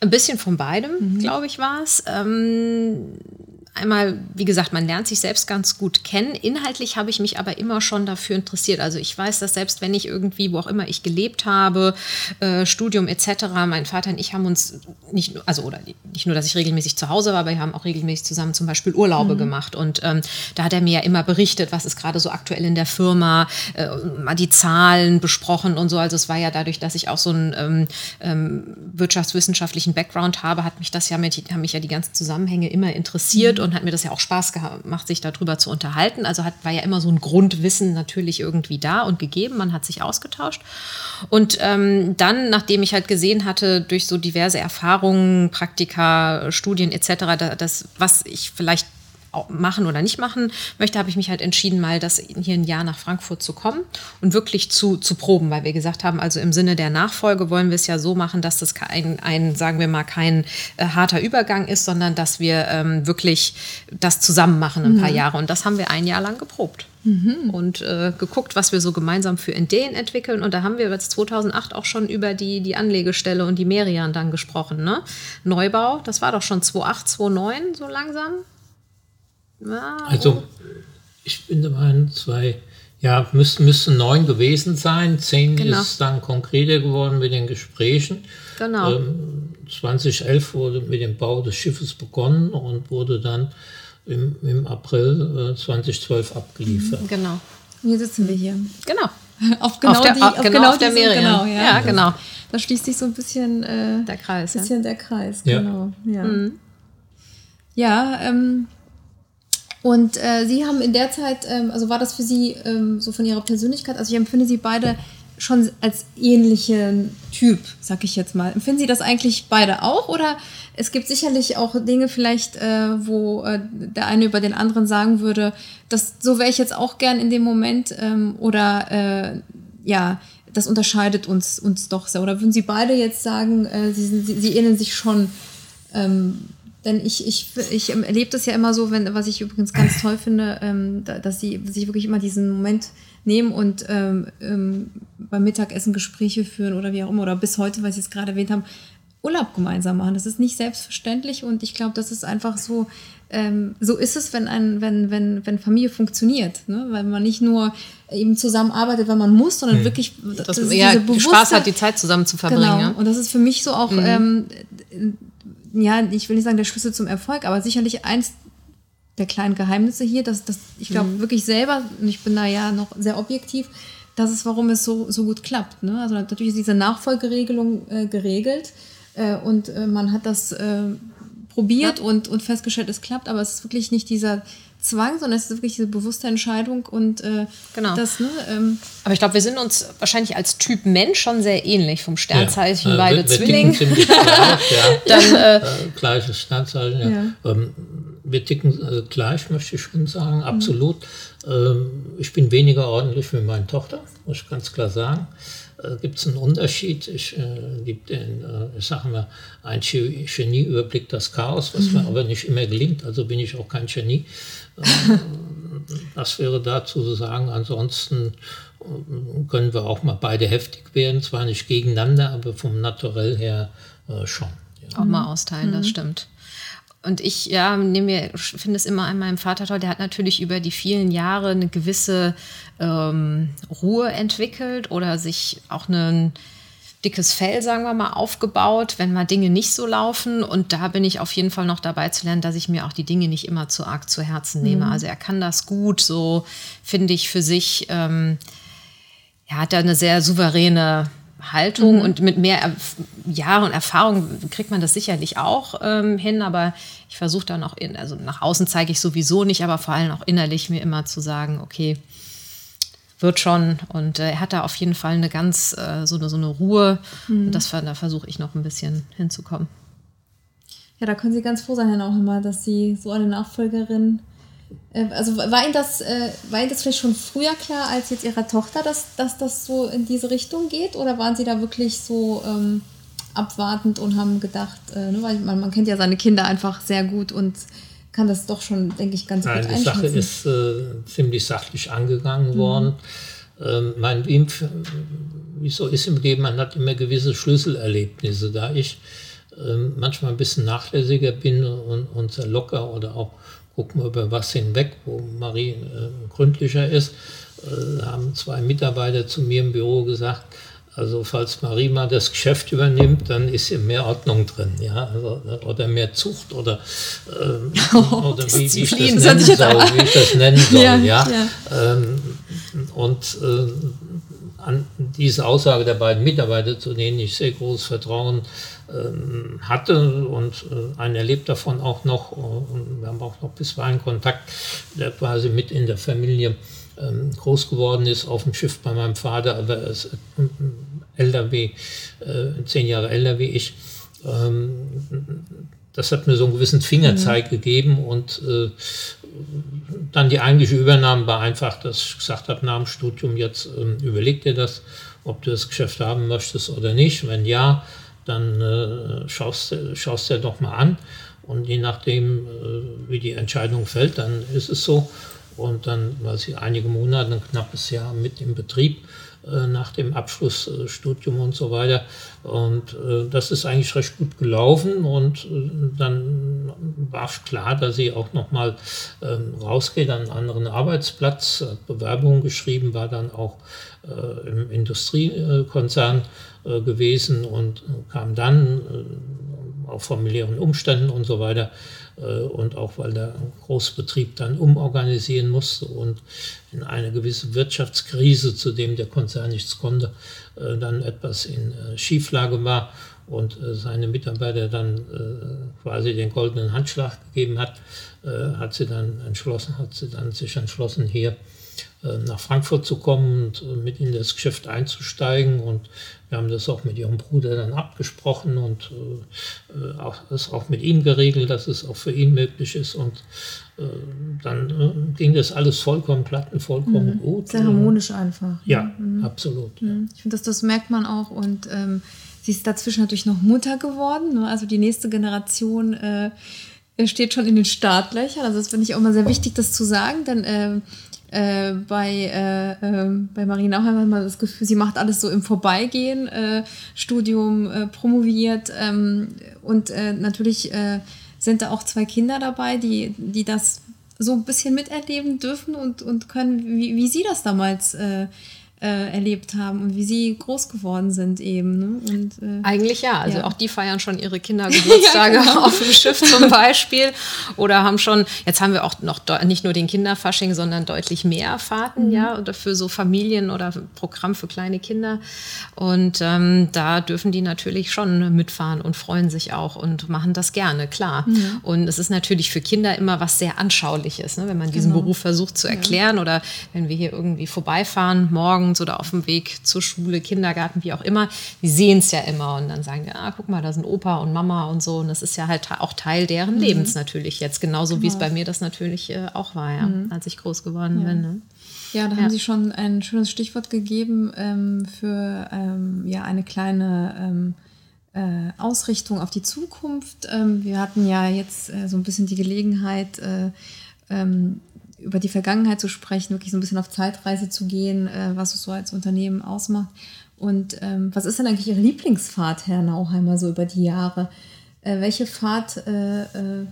Ein bisschen von beidem, mhm. glaube ich, war es. Ähm, einmal, wie gesagt, man lernt sich selbst ganz gut kennen. Inhaltlich habe ich mich aber immer schon dafür interessiert. Also ich weiß, dass selbst wenn ich irgendwie, wo auch immer ich gelebt habe, äh, Studium etc., mein Vater und ich haben uns nicht, also oder nicht nur, dass ich regelmäßig zu Hause war, aber wir haben auch regelmäßig zusammen zum Beispiel Urlaube mhm. gemacht. Und ähm, da hat er mir ja immer berichtet, was ist gerade so aktuell in der Firma, äh, mal die Zahlen besprochen und so. Also es war ja dadurch, dass ich auch so einen ähm, ähm, wirtschaftswissenschaftlichen Background habe, hat mich das ja mit, haben mich ja die ganzen Zusammenhänge immer interessiert. Mhm und hat mir das ja auch Spaß gemacht, sich darüber zu unterhalten. Also hat, war ja immer so ein Grundwissen natürlich irgendwie da und gegeben. Man hat sich ausgetauscht. Und ähm, dann, nachdem ich halt gesehen hatte, durch so diverse Erfahrungen, Praktika, Studien etc., das, was ich vielleicht machen oder nicht machen möchte, habe ich mich halt entschieden, mal das hier ein Jahr nach Frankfurt zu kommen und wirklich zu, zu proben, weil wir gesagt haben, also im Sinne der Nachfolge wollen wir es ja so machen, dass das ein, ein sagen wir mal, kein äh, harter Übergang ist, sondern dass wir ähm, wirklich das zusammen machen ein mhm. paar Jahre. Und das haben wir ein Jahr lang geprobt. Mhm. Und äh, geguckt, was wir so gemeinsam für Ideen entwickeln. Und da haben wir jetzt 2008 auch schon über die, die Anlegestelle und die Merian dann gesprochen. Ne? Neubau, das war doch schon 2008, 2009 so langsam. Also ich bin der Meinung, zwei, ja, müssten müsste neun gewesen sein. Zehn genau. ist dann konkreter geworden mit den Gesprächen. Genau. Ähm, 2011 wurde mit dem Bau des Schiffes begonnen und wurde dann im, im April äh, 2012 abgeliefert. Genau. Hier sitzen wir hier. Genau. auf genau, auf der, die, auf genau, genau auf der Merian. Genau, ja. ja. genau. Da schließt sich so ein bisschen äh, der Kreis. Bisschen ja. der Kreis, genau. Ja, ja. Mhm. ja ähm, und äh, Sie haben in der Zeit, ähm, also war das für Sie ähm, so von Ihrer Persönlichkeit, also ich empfinde Sie beide schon als ähnlichen Typ, sag ich jetzt mal. Empfinden Sie das eigentlich beide auch oder es gibt sicherlich auch Dinge vielleicht, äh, wo äh, der eine über den anderen sagen würde, das so wäre ich jetzt auch gern in dem Moment ähm, oder äh, ja, das unterscheidet uns uns doch sehr. Oder würden Sie beide jetzt sagen, äh, Sie, Sie, Sie ähneln sich schon? Ähm, denn ich, ich, ich erlebe das ja immer so, wenn, was ich übrigens ganz toll finde, ähm, dass sie sich wirklich immer diesen Moment nehmen und ähm, ähm, beim Mittagessen Gespräche führen oder wie auch immer, oder bis heute, weil Sie es gerade erwähnt haben, Urlaub gemeinsam machen. Das ist nicht selbstverständlich und ich glaube, das ist einfach so, ähm, so ist es, wenn, ein, wenn, wenn, wenn Familie funktioniert. Ne? Weil man nicht nur eben zusammenarbeitet, wenn man muss, sondern hm. wirklich das, das ja, Spaß hat, die Zeit zusammen zu verbringen. Genau. Ja? Und das ist für mich so auch mhm. ähm, ja, ich will nicht sagen der Schlüssel zum Erfolg, aber sicherlich eins der kleinen Geheimnisse hier, dass, dass ich glaube mhm. wirklich selber, und ich bin da ja noch sehr objektiv, das ist, warum es so, so gut klappt. Ne? Also natürlich ist diese Nachfolgeregelung äh, geregelt äh, und äh, man hat das äh, probiert ja. und, und festgestellt, es klappt, aber es ist wirklich nicht dieser Zwang, sondern es ist wirklich diese bewusste Entscheidung und äh, genau. das, ne, ähm Aber ich glaube, wir sind uns wahrscheinlich als Typ Mensch schon sehr ähnlich vom Sternzeichen, ja. beide äh, Zwillinge. Gleich, ja. Dann, äh, äh, gleiches Sternzeichen, ja. ja. Ähm, wir ticken äh, gleich, möchte ich schon sagen, absolut. Mhm. Ähm, ich bin weniger ordentlich wie meine Tochter, muss ich ganz klar sagen äh, gibt es einen Unterschied. Ich äh, gibt den, äh, ich sage mal, ein Genie überblickt das Chaos, was mhm. mir aber nicht immer gelingt. Also bin ich auch kein Genie. Ähm, das wäre dazu zu sagen. Ansonsten äh, können wir auch mal beide heftig werden, zwar nicht gegeneinander, aber vom Naturell her äh, schon. Ja. Auch mal austeilen, mhm. das stimmt. Und ich ja, nehme finde es immer an meinem Vater toll, der hat natürlich über die vielen Jahre eine gewisse ähm, Ruhe entwickelt oder sich auch einen dickes Fell, sagen wir mal, aufgebaut, wenn mal Dinge nicht so laufen. Und da bin ich auf jeden Fall noch dabei zu lernen, dass ich mir auch die Dinge nicht immer zu arg zu Herzen nehme. Mhm. Also er kann das gut, so finde ich für sich. Ähm, er hat da eine sehr souveräne Haltung mhm. und mit mehr Jahren und Erfahrung kriegt man das sicherlich auch ähm, hin, aber ich versuche dann auch, in, also nach außen zeige ich sowieso nicht, aber vor allem auch innerlich mir immer zu sagen, okay, wird schon. Und äh, er hat da auf jeden Fall eine ganz, äh, so, eine, so eine Ruhe. Mhm. Und das, da versuche ich noch ein bisschen hinzukommen. Ja, da können Sie ganz froh sein, Herr Nauheimer, dass Sie so eine Nachfolgerin äh, also war Ihnen, das, äh, war Ihnen das vielleicht schon früher klar als jetzt Ihrer Tochter, dass, dass das so in diese Richtung geht? Oder waren Sie da wirklich so ähm, abwartend und haben gedacht, äh, ne, weil man, man kennt ja seine Kinder einfach sehr gut und kann das doch schon, denke ich, ganz Nein, gut einschätzen? Die Sache ist äh, ziemlich sachlich angegangen mhm. worden. Ähm, mein, wie, wie so ist im Leben, man hat immer gewisse Schlüsselerlebnisse. Da ich ähm, manchmal ein bisschen nachlässiger bin und, und sehr locker oder auch gucken wir über was hinweg, wo Marie äh, gründlicher ist, äh, haben zwei Mitarbeiter zu mir im Büro gesagt, also falls Marie mal das Geschäft übernimmt, dann ist hier mehr Ordnung drin, ja, also, oder mehr Zucht oder, ähm, oh, oder wie, wie, ich das nennen soll, wie ich das nennen soll, ja. ja. ja. Ähm, und äh, an diese Aussage der beiden Mitarbeiter, zu denen ich sehr großes Vertrauen ähm, hatte und äh, ein erlebt davon auch noch, und wir haben auch noch bisweilen Kontakt, der quasi mit in der Familie ähm, groß geworden ist auf dem Schiff bei meinem Vater, aber er ist äh, älter wie, äh, zehn Jahre älter wie ich. Ähm, das hat mir so einen gewissen Fingerzeig mhm. gegeben und äh, dann die eigentliche Übernahme war einfach, dass ich gesagt habe, nach dem Studium jetzt ähm, überleg dir das, ob du das Geschäft haben möchtest oder nicht. Wenn ja, dann äh, schaust, schaust dir doch mal an und je nachdem, äh, wie die Entscheidung fällt, dann ist es so. Und dann war sie einige Monate, ein knappes Jahr mit im Betrieb äh, nach dem Abschlussstudium und so weiter. Und äh, das ist eigentlich recht gut gelaufen und äh, dann war klar, dass sie auch nochmal ähm, rausgeht an einen anderen Arbeitsplatz, hat Bewerbungen geschrieben, war dann auch äh, im Industriekonzern äh, gewesen und kam dann äh, auf familiären Umständen und so weiter äh, und auch weil der Großbetrieb dann umorganisieren musste und in eine gewisse Wirtschaftskrise, zu dem der Konzern nichts konnte, äh, dann etwas in äh, Schieflage war und seine Mitarbeiter dann quasi den goldenen Handschlag gegeben hat, hat sie dann entschlossen, hat sie dann sich entschlossen, hier nach Frankfurt zu kommen und mit in das Geschäft einzusteigen. Und wir haben das auch mit ihrem Bruder dann abgesprochen und äh, auch, das auch mit ihm geregelt, dass es auch für ihn möglich ist. Und äh, dann äh, ging das alles vollkommen glatt und vollkommen mhm. gut. Sehr harmonisch einfach. Ja, mhm. absolut. Mhm. Ich finde, das, das merkt man auch. Und ähm, sie ist dazwischen natürlich noch Mutter geworden. Ne? Also die nächste Generation äh, steht schon in den Startlöchern. Also das finde ich auch immer sehr wichtig, das zu sagen, denn ähm, äh, bei, äh, äh, bei Marie Nauheim hat man das Gefühl, sie macht alles so im Vorbeigehen, äh, Studium äh, promoviert ähm, und äh, natürlich sind da auch zwei Kinder dabei, die, die das so ein bisschen miterleben dürfen und, und können, wie, wie sie das damals äh, erlebt haben und wie sie groß geworden sind eben. Ne? Und, äh, Eigentlich ja, also ja. auch die feiern schon ihre Kindergeburtstage ja, genau. auf dem Schiff zum Beispiel oder haben schon, jetzt haben wir auch noch nicht nur den Kinderfasching, sondern deutlich mehr Fahrten, mhm. ja, oder für so Familien oder Programm für kleine Kinder und ähm, da dürfen die natürlich schon mitfahren und freuen sich auch und machen das gerne, klar. Mhm. Und es ist natürlich für Kinder immer was sehr Anschauliches, ne? wenn man diesen genau. Beruf versucht zu erklären ja. oder wenn wir hier irgendwie vorbeifahren, morgen morgens oder auf dem Weg zur Schule, Kindergarten, wie auch immer, die sehen es ja immer und dann sagen die, ah, guck mal, da sind Opa und Mama und so. Und das ist ja halt auch Teil deren mhm. Lebens natürlich jetzt, genauso genau. wie es bei mir das natürlich äh, auch war, ja, mhm. als ich groß geworden ja. bin. Ne? Ja, da ja. haben Sie schon ein schönes Stichwort gegeben ähm, für ähm, ja, eine kleine ähm, äh, Ausrichtung auf die Zukunft. Ähm, wir hatten ja jetzt äh, so ein bisschen die Gelegenheit, äh, ähm, über die Vergangenheit zu sprechen, wirklich so ein bisschen auf Zeitreise zu gehen, äh, was es so als Unternehmen ausmacht. Und ähm, was ist denn eigentlich Ihre Lieblingsfahrt, Herr Nauheimer, so über die Jahre? Äh, welche Fahrt äh, äh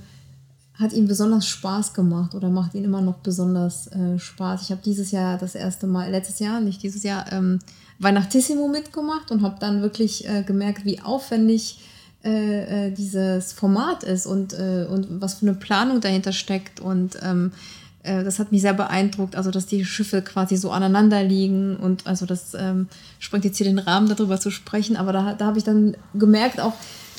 hat Ihnen besonders Spaß gemacht oder macht Ihnen immer noch besonders äh, Spaß? Ich habe dieses Jahr das erste Mal, letztes Jahr, nicht dieses Jahr, ähm, Weihnachtissimo mitgemacht und habe dann wirklich äh, gemerkt, wie aufwendig dieses Format ist und, und was für eine Planung dahinter steckt und ähm, äh, das hat mich sehr beeindruckt, also dass die Schiffe quasi so aneinander liegen und also das ähm, sprengt jetzt hier den Rahmen, darüber zu sprechen, aber da, da habe ich dann gemerkt auch,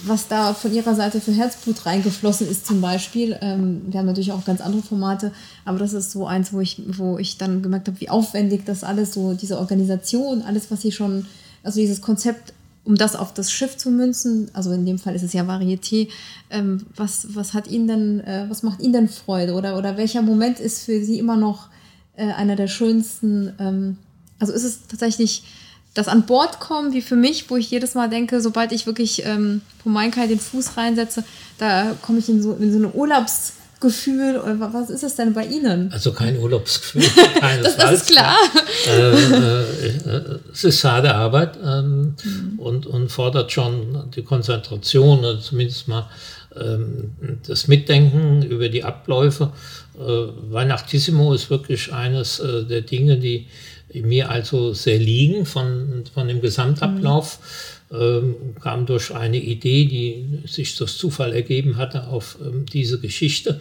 was da von ihrer Seite für Herzblut reingeflossen ist zum Beispiel. Ähm, wir haben natürlich auch ganz andere Formate, aber das ist so eins, wo ich, wo ich dann gemerkt habe, wie aufwendig das alles so, diese Organisation, alles, was sie schon, also dieses Konzept um das auf das Schiff zu münzen, also in dem Fall ist es ja Varieté, ähm, was, was hat Ihnen denn, äh, was macht Ihnen denn Freude oder, oder welcher Moment ist für Sie immer noch äh, einer der schönsten? Ähm, also ist es tatsächlich das an Bord kommen, wie für mich, wo ich jedes Mal denke, sobald ich wirklich ähm, vom Mainkai den Fuß reinsetze, da komme ich in so, in so eine Urlaubs- Gefühl? Oder was ist es denn bei Ihnen? Also kein Urlaubsgefühl. das, das ist klar. Äh, äh, es ist harte Arbeit ähm, mhm. und, und fordert schon die Konzentration oder zumindest mal ähm, das Mitdenken über die Abläufe. Äh, Weihnachtissimo ist wirklich eines äh, der Dinge, die mir also sehr liegen von, von dem Gesamtablauf. Mhm ähm, kam durch eine Idee, die sich durch Zufall ergeben hatte, auf ähm, diese Geschichte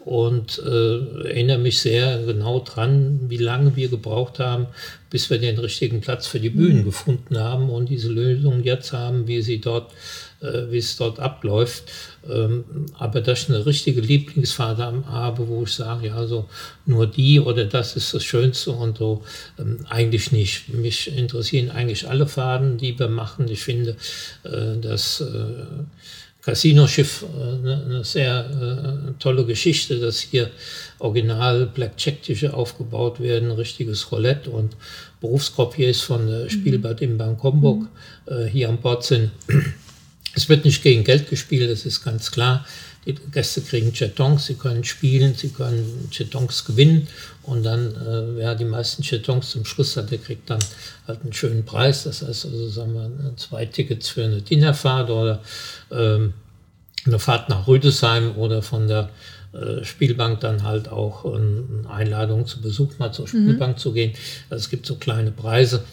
und äh, erinnere mich sehr genau dran, wie lange wir gebraucht haben, bis wir den richtigen Platz für die Bühnen mhm. gefunden haben und diese Lösung jetzt haben, wie sie dort äh, wie es dort abläuft. Ähm, aber dass ich eine richtige Lieblingsfarbe habe, wo ich sage, ja, so nur die oder das ist das Schönste und so, ähm, eigentlich nicht. Mich interessieren eigentlich alle Farben, die wir machen. Ich finde, äh, das äh, Casino-Schiff eine, eine sehr tolle Geschichte, dass hier original Blackjack-Tische aufgebaut werden, richtiges Roulette und Berufskorpiers von der mhm. Spielbad in Bangkok mhm. hier an Bord sind. Es wird nicht gegen Geld gespielt, das ist ganz klar. Die Gäste kriegen Jetons, sie können spielen, sie können Jetons gewinnen und dann, äh, wer die meisten Jetons zum Schluss hat, der kriegt dann halt einen schönen Preis. Das heißt also, sagen wir, zwei Tickets für eine Dinnerfahrt oder ähm, eine Fahrt nach Rüdesheim oder von der äh, Spielbank dann halt auch eine Einladung zu Besuch mal zur mhm. Spielbank mhm. zu gehen. Also es gibt so kleine Preise.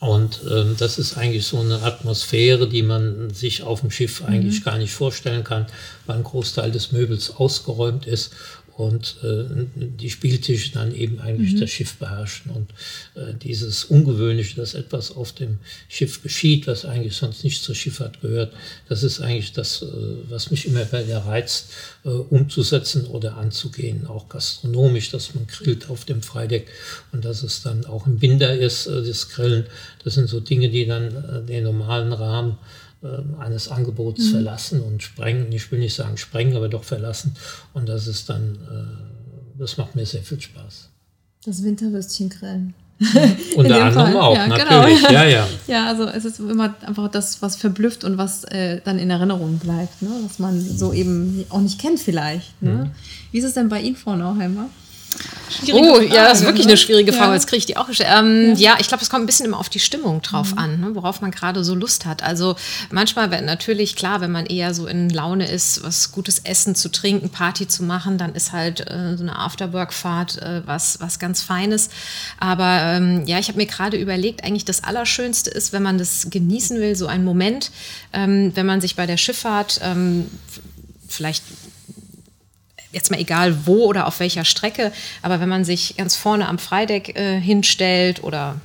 Und ähm, das ist eigentlich so eine Atmosphäre, die man sich auf dem Schiff eigentlich mhm. gar nicht vorstellen kann, weil ein Großteil des Möbels ausgeräumt ist und äh, die Spieltische dann eben eigentlich mhm. das Schiff beherrschen. Und äh, dieses Ungewöhnliche, dass etwas auf dem Schiff geschieht, was eigentlich sonst nicht zur Schifffahrt gehört, das ist eigentlich das, äh, was mich immer wieder reizt, äh, umzusetzen oder anzugehen. Auch gastronomisch, dass man grillt auf dem Freideck und dass es dann auch im Winter ist, äh, das Grillen. Das sind so Dinge, die dann äh, den normalen Rahmen eines Angebots mhm. verlassen und sprengen. Ich will nicht sagen sprengen, aber doch verlassen. Und das ist dann, äh, das macht mir sehr viel Spaß. Das Winterwürstchen grillen. Unter anderem Fall. auch, ja, genau. natürlich. Genau. Ja, ja. ja, also es ist immer einfach das, was verblüfft und was äh, dann in Erinnerung bleibt, ne? was man so eben auch nicht kennt vielleicht. Ne? Mhm. Wie ist es denn bei Ihnen, Frau Nauheimer? Schwierige oh, Frage, ja, das ist wirklich ne? eine schwierige Frage. Ja. Jetzt kriege ich die auch gestellt. Ähm, ja. ja. ich glaube, es kommt ein bisschen immer auf die Stimmung drauf mhm. an, ne, worauf man gerade so Lust hat. Also manchmal wenn, natürlich klar, wenn man eher so in Laune ist, was gutes Essen zu trinken, Party zu machen, dann ist halt äh, so eine Afterwork-Fahrt äh, was, was ganz Feines. Aber ähm, ja, ich habe mir gerade überlegt, eigentlich das Allerschönste ist, wenn man das genießen will, so ein Moment, ähm, wenn man sich bei der Schifffahrt ähm, vielleicht jetzt mal egal wo oder auf welcher Strecke, aber wenn man sich ganz vorne am Freideck äh, hinstellt oder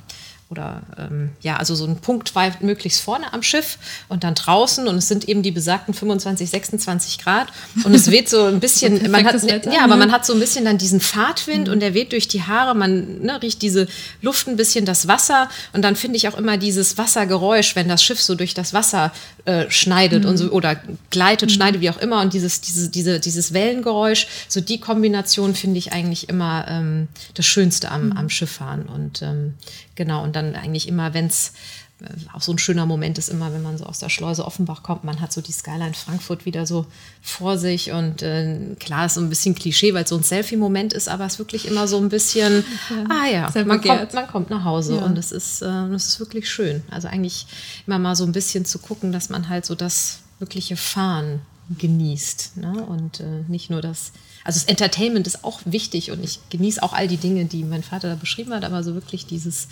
oder ähm, ja, also so ein Punkt weit möglichst vorne am Schiff und dann draußen und es sind eben die besagten 25, 26 Grad und es weht so ein bisschen, man hat, Wetter, ja, aber man hat so ein bisschen dann diesen Fahrtwind mhm. und der weht durch die Haare, man ne, riecht diese Luft ein bisschen, das Wasser und dann finde ich auch immer dieses Wassergeräusch, wenn das Schiff so durch das Wasser äh, schneidet mhm. und so oder gleitet, mhm. schneidet, wie auch immer und dieses, diese, diese, dieses Wellengeräusch, so die Kombination finde ich eigentlich immer ähm, das Schönste am, mhm. am Schifffahren und ähm, Genau, und dann eigentlich immer, wenn es äh, auch so ein schöner Moment ist immer, wenn man so aus der Schleuse Offenbach kommt, man hat so die Skyline Frankfurt wieder so vor sich und äh, klar ist so ein bisschen Klischee, weil es so ein Selfie-Moment ist, aber es ist wirklich immer so ein bisschen, ja, ah ja, man kommt, man kommt nach Hause ja. und es ist, äh, das ist wirklich schön. Also eigentlich immer mal so ein bisschen zu gucken, dass man halt so das wirkliche Fahren genießt ne? und äh, nicht nur das, also das Entertainment ist auch wichtig und ich genieße auch all die Dinge, die mein Vater da beschrieben hat, aber so wirklich dieses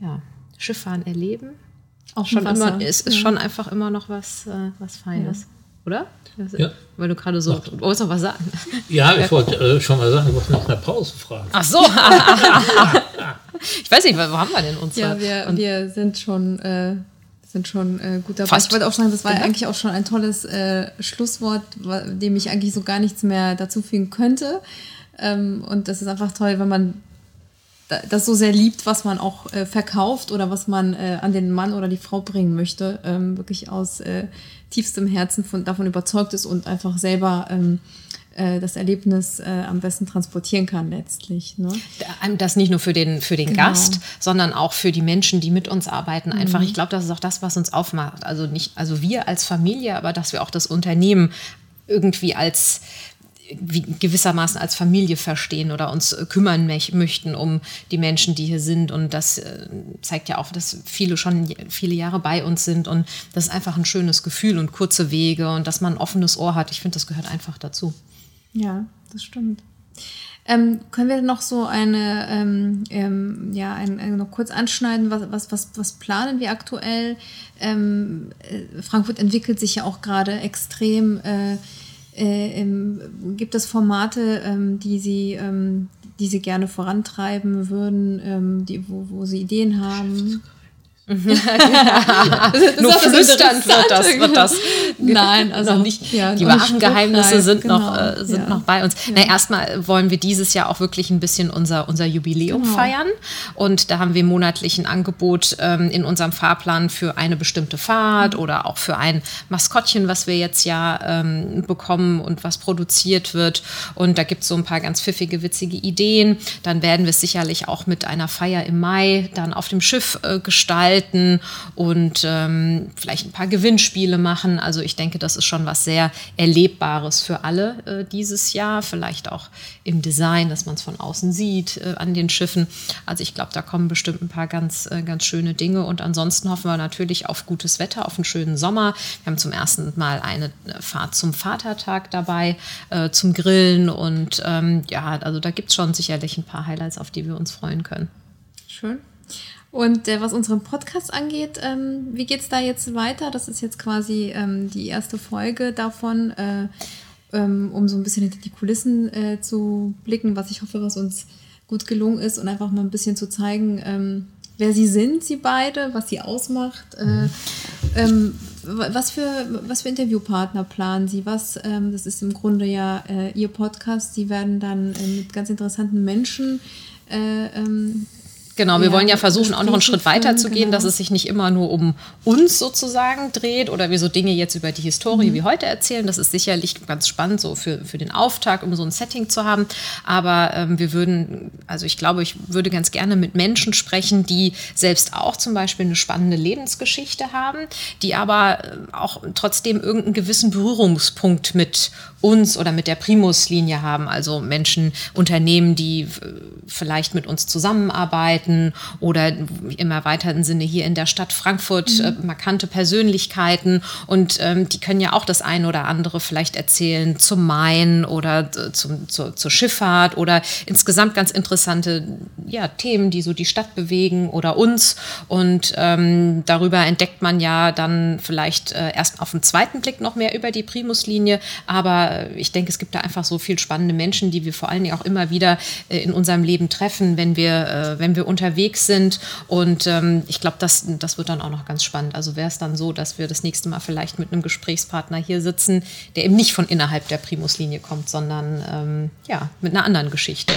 ja, Schifffahren erleben. Auch schon immer, ist, ist ja. schon einfach immer noch was, äh, was Feines. oder? Ja. Weil du gerade so, du wolltest noch was sagen. Ja, ich wollte äh, schon mal sagen, ich wollte nach einer Pause fragen. Ach so. ich weiß nicht, wo haben wir denn uns? Ja, wir, wir sind schon, äh, sind schon äh, gut dabei. Fast. Ich wollte auch sagen, das war Genau. eigentlich auch schon ein tolles äh, Schlusswort, dem ich eigentlich so gar nichts mehr dazu fügen könnte. Ähm, und das ist einfach toll, wenn man da- das so sehr liebt, was man auch äh, verkauft oder was man äh, an den Mann oder die Frau bringen möchte, ähm, wirklich aus äh, tiefstem Herzen von, davon überzeugt ist und einfach selber ähm, äh, das Erlebnis äh, am besten transportieren kann letztlich. Ne? Das nicht nur für den, für den Genau. Gast, sondern auch für die Menschen, die mit uns arbeiten. Einfach, ich glaube, das ist auch das, was uns aufmacht. Also nicht, also wir als Familie, aber dass wir auch das Unternehmen irgendwie als gewissermaßen als Familie verstehen oder uns äh, kümmern möchten um die Menschen, die hier sind. Und das äh, zeigt ja auch, dass viele schon viele Jahre bei uns sind. Und das ist einfach ein schönes Gefühl und kurze Wege und dass man ein offenes Ohr hat. Ich finde, das gehört einfach dazu. Ja, das stimmt. Ähm, können wir noch so eine, ähm, ähm, ja, ein, ein, noch kurz anschneiden, was, was, was, was planen wir aktuell? Ähm, äh, Frankfurt entwickelt sich ja auch gerade extrem. Äh, äh, ähm, gibt es Formate, ähm, die Sie, die Sie gerne vorantreiben würden, die, wo, wo Sie Ideen haben? Nur auch das flüsternd wird das, wird das Nein, also noch nicht. ja, die noch wahren Geheimnisse sind, noch, genau, äh, sind ja. noch bei uns. Na, erstmal wollen wir dieses Jahr auch wirklich ein bisschen unser, unser Jubiläum Genau. feiern. Und da haben wir monatlich ein Angebot ähm, in unserem Fahrplan für eine bestimmte Fahrt oder auch für ein Maskottchen, was wir jetzt ja ähm, bekommen und was produziert wird. Und da gibt es so ein paar ganz pfiffige, witzige Ideen. Dann werden wir es sicherlich auch mit einer Feier im Mai dann auf dem Schiff äh, gestalten und ähm, vielleicht ein paar Gewinnspiele machen. Also ich denke, das ist schon was sehr Erlebbares für alle äh, dieses Jahr. Vielleicht auch im Design, dass man es von außen sieht äh, an den Schiffen. Also ich glaube, da kommen bestimmt ein paar ganz, äh, ganz schöne Dinge. Und ansonsten hoffen wir natürlich auf gutes Wetter, auf einen schönen Sommer. Wir haben zum ersten Mal eine äh, Fahrt zum Vatertag dabei, äh, zum Grillen. Und ähm, ja, also da gibt es schon sicherlich ein paar Highlights, auf die wir uns freuen können. Schön. Und äh, was unseren Podcast angeht, ähm, wie geht's da jetzt weiter? Das ist jetzt quasi ähm, die erste Folge davon, äh, ähm, um so ein bisschen hinter die Kulissen äh, zu blicken, was ich hoffe, was uns gut gelungen ist und einfach mal ein bisschen zu zeigen, ähm, wer sie sind, sie beide, was sie ausmacht. Äh, ähm, wa- was für, was für Interviewpartner planen Sie? Was, ähm, das ist im Grunde ja äh, Ihr Podcast. Sie werden dann äh, mit ganz interessanten Menschen ähm, Genau, wir Ja, wollen ja versuchen, auch noch einen Schritt weiter zu gehen, genau. dass es sich nicht immer nur um uns sozusagen dreht oder wir so Dinge jetzt über die Historie Mhm. wie heute erzählen. Das ist sicherlich ganz spannend so für, für den Auftakt, um so ein Setting zu haben. Aber ähm, wir würden, also ich glaube, ich würde ganz gerne mit Menschen sprechen, die selbst auch zum Beispiel eine spannende Lebensgeschichte haben, die aber äh, auch trotzdem irgendeinen gewissen Berührungspunkt mit uns oder mit der Primus-Linie haben. Also Menschen, Unternehmen, die äh, vielleicht mit uns zusammenarbeiten oder im erweiterten Sinne hier in der Stadt Frankfurt äh, markante Persönlichkeiten. Und ähm, die können ja auch das eine oder andere vielleicht erzählen zum Main oder äh, zum, zur, zur Schifffahrt oder insgesamt ganz interessante ja, Themen, die so die Stadt bewegen oder uns. Und ähm, darüber entdeckt man ja dann vielleicht äh, erst auf den zweiten Blick noch mehr über die Primus-Linie. Aber ich denke, es gibt da einfach so viel spannende Menschen, die wir vor allen Dingen auch immer wieder äh, in unserem Leben treffen, wenn wir, äh, wenn wir unterwegs sind. Und ähm, ich glaube, das, das wird dann auch noch ganz spannend. Also wäre es dann so, dass wir das nächste Mal vielleicht mit einem Gesprächspartner hier sitzen, der eben nicht von innerhalb der Primus-Linie kommt, sondern ähm, ja, mit einer anderen Geschichte.